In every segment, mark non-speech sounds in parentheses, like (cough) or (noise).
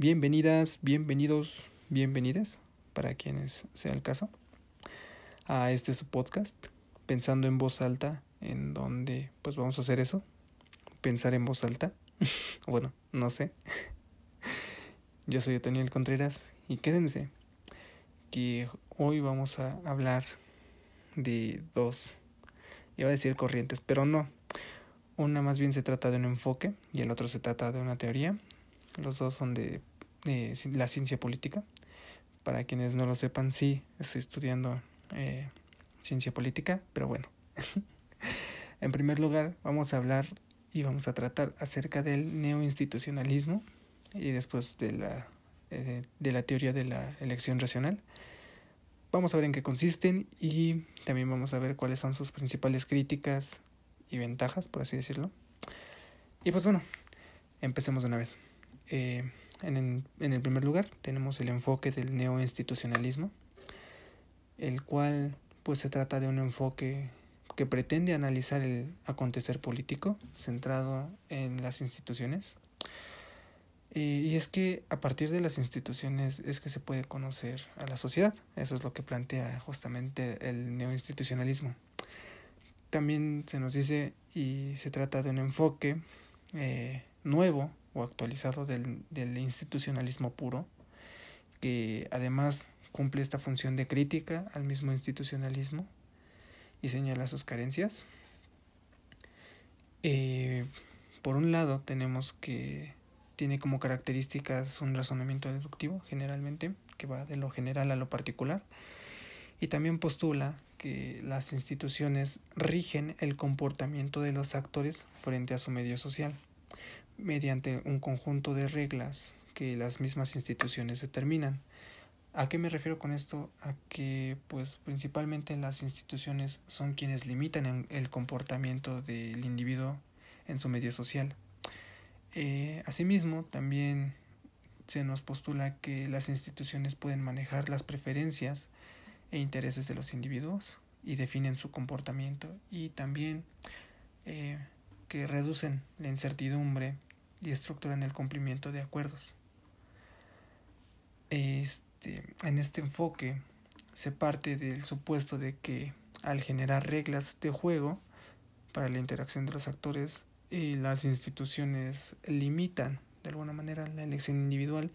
Bienvenidas, bienvenidos, bienvenidas, para quienes sea el caso, a este su podcast, Pensando en voz alta, en donde pues vamos a hacer eso, pensar en voz alta. (laughs) bueno, no sé. Yo soy Otoniel Contreras y quédense que hoy vamos a hablar de dos, iba a decir corrientes, pero no. Una más bien se trata de un enfoque y el otro se trata de una teoría. Los dos son de, la ciencia política. Para quienes no lo sepan, sí, estoy estudiando eh, ciencia política, pero bueno. (laughs) en primer lugar, vamos a hablar y vamos a tratar acerca del neoinstitucionalismo y después de la, eh, de la teoría de la elección racional. Vamos a ver en qué consisten y también vamos a ver cuáles son sus principales críticas y ventajas, por así decirlo. Y pues bueno, empecemos de una vez. Eh, en, el primer lugar tenemos el enfoque del neoinstitucionalismo, el cual pues se trata de un enfoque que pretende analizar el acontecer político centrado en las instituciones. Eh, y es que a partir de las instituciones es que se puede conocer a la sociedad. Eso es lo que plantea justamente el neoinstitucionalismo. También se nos dice y se trata de un enfoque eh, nuevo o actualizado del, del institucionalismo puro, que además cumple esta función de crítica al mismo institucionalismo y señala sus carencias. Eh, por un lado tenemos que tiene como características un razonamiento deductivo generalmente, que va de lo general a lo particular, y también postula que las instituciones rigen el comportamiento de los actores frente a su medio social, mediante un conjunto de reglas que las mismas instituciones determinan. ¿A qué me refiero con esto? A que pues principalmente las instituciones son quienes limitan el comportamiento del individuo en su medio social. Eh, asimismo, también se nos postula que las instituciones pueden manejar las preferencias e intereses de los individuos y definen su comportamiento y también eh, que reducen la incertidumbre y estructuran el cumplimiento de acuerdos. Este, en este enfoque se parte del supuesto de que al generar reglas de juego para la interacción de los actores y las instituciones limitan de alguna manera la elección individual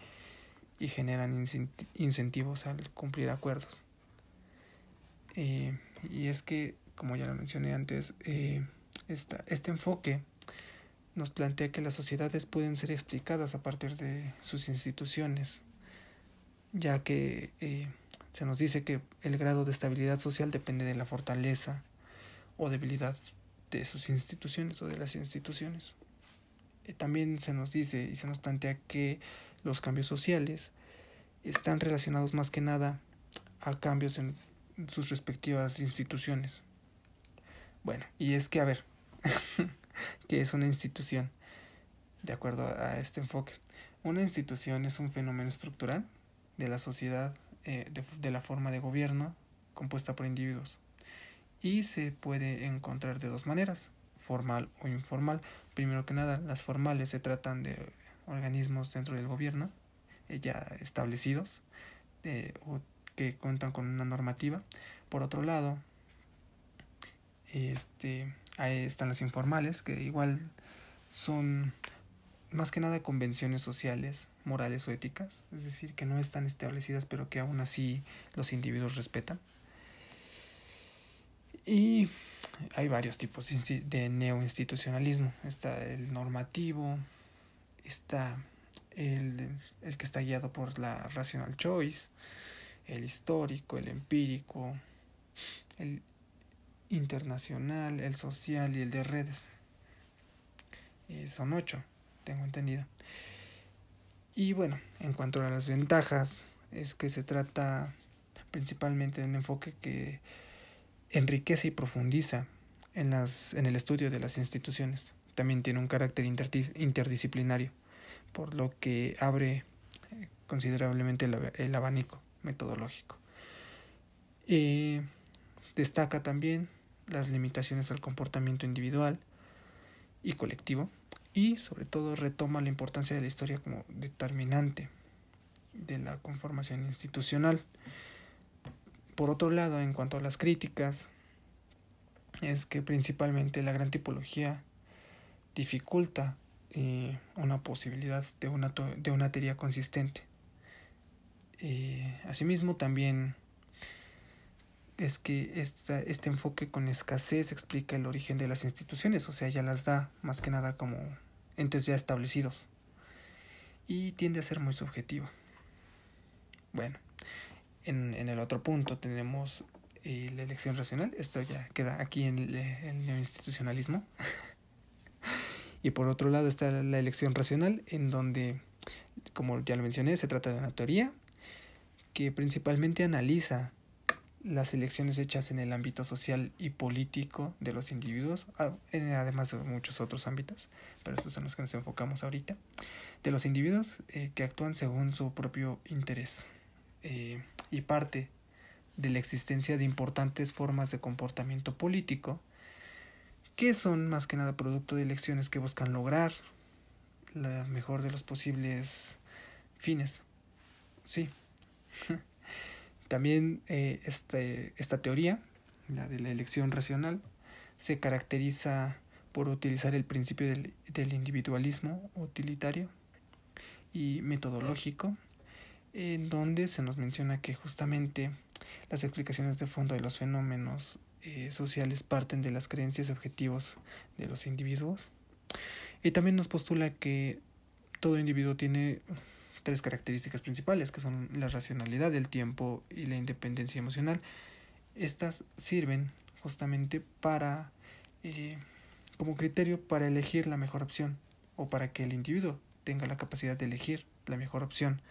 y generan incentivos al cumplir acuerdos. Eh, y es que, como ya lo mencioné antes, eh, este enfoque nos plantea que las sociedades pueden ser explicadas a partir de sus instituciones, ya que eh, se nos dice que el grado de estabilidad social depende de la fortaleza o debilidad de sus instituciones o de las instituciones. Eh, también se nos dice y se nos plantea que los cambios sociales están relacionados más que nada a cambios en sus respectivas instituciones. Bueno, y es que, a ver, (laughs) (laughs) ¿qué es una institución? De acuerdo a este enfoque. Una institución es un fenómeno estructural de la sociedad, eh, de, la forma de gobierno compuesta por individuos. Y se puede encontrar de dos maneras, formal o informal. Primero que nada, las formales se tratan de organismos dentro del gobierno, eh, ya establecidos, o que cuentan con una normativa. Por otro lado, este, ahí están las informales, que igual son más que nada convenciones sociales morales o éticas, es decir, que no están establecidas pero que aún así los individuos respetan. Y hay varios tipos de neoinstitucionalismo. Está el normativo, está el, el, que está guiado por la rational choice, el histórico, el empírico, el internacional, el social y el de redes. Eh, son ocho, tengo entendido. Y bueno, en cuanto a las ventajas, es que se trata principalmente de un enfoque que enriquece y profundiza en, las, en el estudio de las instituciones. También tiene un carácter interdisciplinario, por lo que abre eh, considerablemente el, abanico metodológico. y destaca también las limitaciones al comportamiento individual y colectivo y sobre todo retoma la importancia de la historia como determinante de la conformación institucional. Por otro lado, en cuanto a las críticas, es que principalmente la gran tipología dificulta eh, una posibilidad de una, de una teoría consistente. Eh, asimismo, también es que esta, este enfoque con escasez explica el origen de las instituciones, o sea, ya las da más que nada como entes ya establecidos. Y tiende a ser muy subjetivo. Bueno, en, en el otro punto tenemos eh, la elección racional. Esto ya queda aquí en el, el neoinstitucionalismo. (laughs) y por otro lado está la elección racional, en donde, como ya lo mencioné, se trata de una teoría que principalmente analiza las elecciones hechas en el ámbito social y político de los individuos, además de muchos otros ámbitos, pero estos son los que nos enfocamos ahorita, de los individuos eh, que actúan según su propio interés eh, y parte de la existencia de importantes formas de comportamiento político que son más que nada producto de elecciones que buscan lograr la mejor de los posibles fines. Sí. (laughs) También eh, este, esta teoría, la de la elección racional, se caracteriza por utilizar el principio del, del individualismo utilitario y metodológico, en donde se nos menciona que justamente las explicaciones de fondo de los fenómenos eh, sociales parten de las creencias y objetivos de los individuos. Y también nos postula que todo individuo tiene tres características principales, que son la racionalidad, el tiempo y la independencia emocional. Estas sirven justamente para, eh, como criterio, para elegir la mejor opción o para que el individuo tenga la capacidad de elegir la mejor opción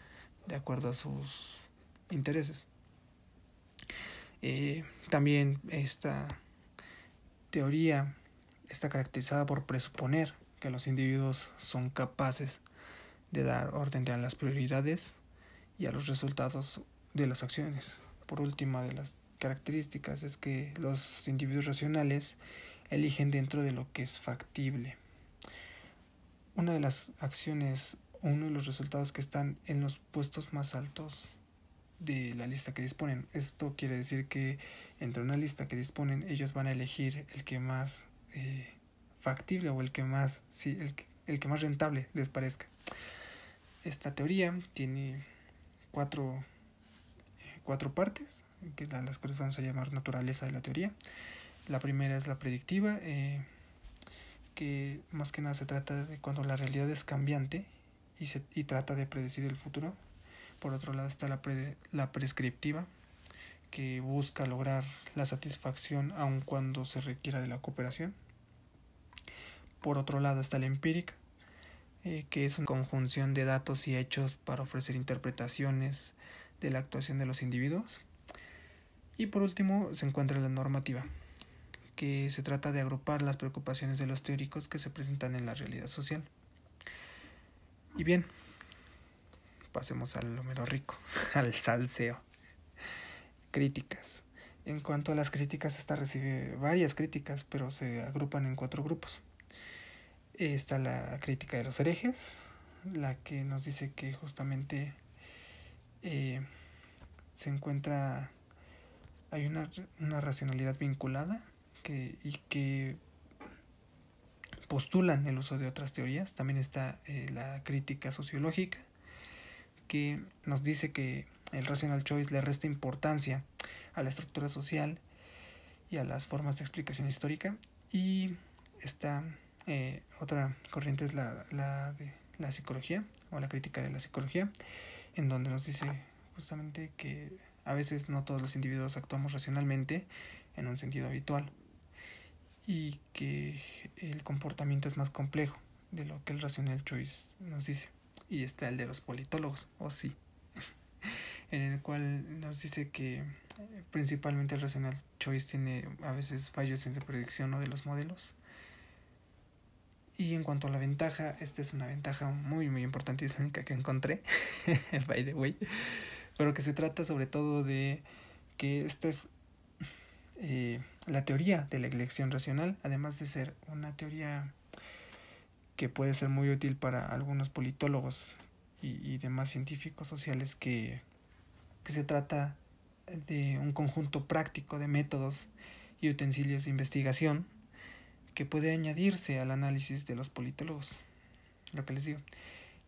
de acuerdo a sus intereses. Eh, también esta teoría está caracterizada por presuponer que los individuos son capaces de dar orden a las prioridades y a los resultados de las acciones. Por última de las características es que los individuos racionales eligen dentro de lo que es factible. Una de las acciones, uno de los resultados que están en los puestos más altos de la lista que disponen. Esto quiere decir que entre una lista que disponen ellos van a elegir el que más eh, factible o el que más sí, el, el que más rentable les parezca. Esta teoría tiene cuatro, cuatro partes, que las cuales vamos a llamar naturaleza de la teoría. La primera es la predictiva, eh, que más que nada se trata de cuando la realidad es cambiante y, se, y trata de predecir el futuro. Por otro lado está la, la prescriptiva, que busca lograr la satisfacción aun cuando se requiera de la cooperación. Por otro lado está la empírica, eh, que es una conjunción de datos y hechos para ofrecer interpretaciones de la actuación de los individuos. Y por último se encuentra la normativa, que se trata de agrupar las preocupaciones de los teóricos que se presentan en la realidad social. Y bien, pasemos al número rico, (laughs) al salseo. Críticas. En cuanto a las críticas, esta recibe varias críticas, pero se agrupan en cuatro grupos. Está la crítica de los herejes, la que nos dice que justamente eh, se encuentra, hay una, una racionalidad vinculada que, y que postulan el uso de otras teorías. También está eh, la crítica sociológica, que nos dice que el rational choice le resta importancia a la estructura social y a las formas de explicación histórica. Y está eh, otra corriente es la, la de la psicología o la crítica de la psicología, en donde nos dice justamente que a veces no todos los individuos actuamos racionalmente en un sentido habitual y que el comportamiento es más complejo de lo que el rational choice nos dice. Y está el de los politólogos, o sí, (laughs) en el cual nos dice que principalmente el rational choice tiene a veces fallos en la predicción de los modelos y en cuanto a la ventaja, esta es una ventaja muy, muy importante y es la única que encontré, (laughs) by the way, pero que se trata sobre todo de que esta es eh, la teoría de la elección racional, además de ser una teoría que puede ser muy útil para algunos politólogos y, demás científicos sociales que, que se trata de un conjunto práctico de métodos y utensilios de investigación que puede añadirse al análisis de los politólogos, lo que les digo,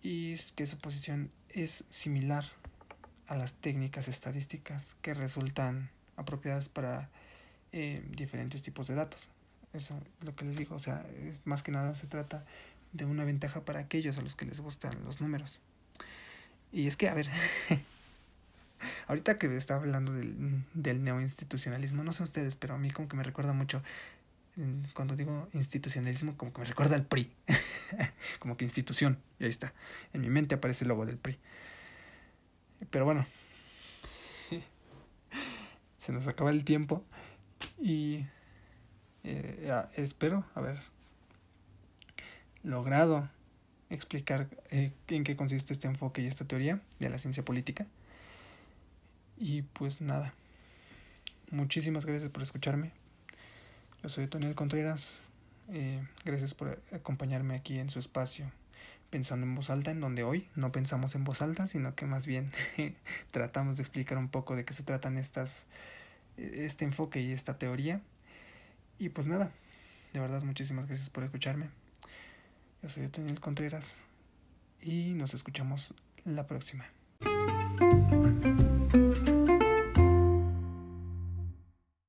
y es que su posición es similar a las técnicas estadísticas que resultan apropiadas para eh, diferentes tipos de datos. Eso es lo que les digo, o sea, más que nada se trata de una ventaja para aquellos a los que les gustan los números. Y es que, a ver, (laughs) ahorita que estaba hablando del, del neoinstitucionalismo, no sé ustedes, pero a mí como que me recuerda mucho, cuando digo institucionalismo, como que me recuerda al PRI, (laughs) como que institución, y ahí está, en mi mente aparece el logo del PRI. Pero bueno, (laughs) se nos acaba el tiempo y eh, espero haber logrado explicar eh, en qué consiste este enfoque y esta teoría de la ciencia política. Y pues nada, muchísimas gracias por escucharme. Yo soy Toniel Contreras. Eh, gracias por acompañarme aquí en su espacio pensando en voz alta, en donde hoy no pensamos en voz alta, sino que más bien (laughs) tratamos de explicar un poco de qué se tratan este enfoque y esta teoría. Y pues nada, de verdad muchísimas gracias por escucharme. Yo soy Daniel Contreras y nos escuchamos la próxima.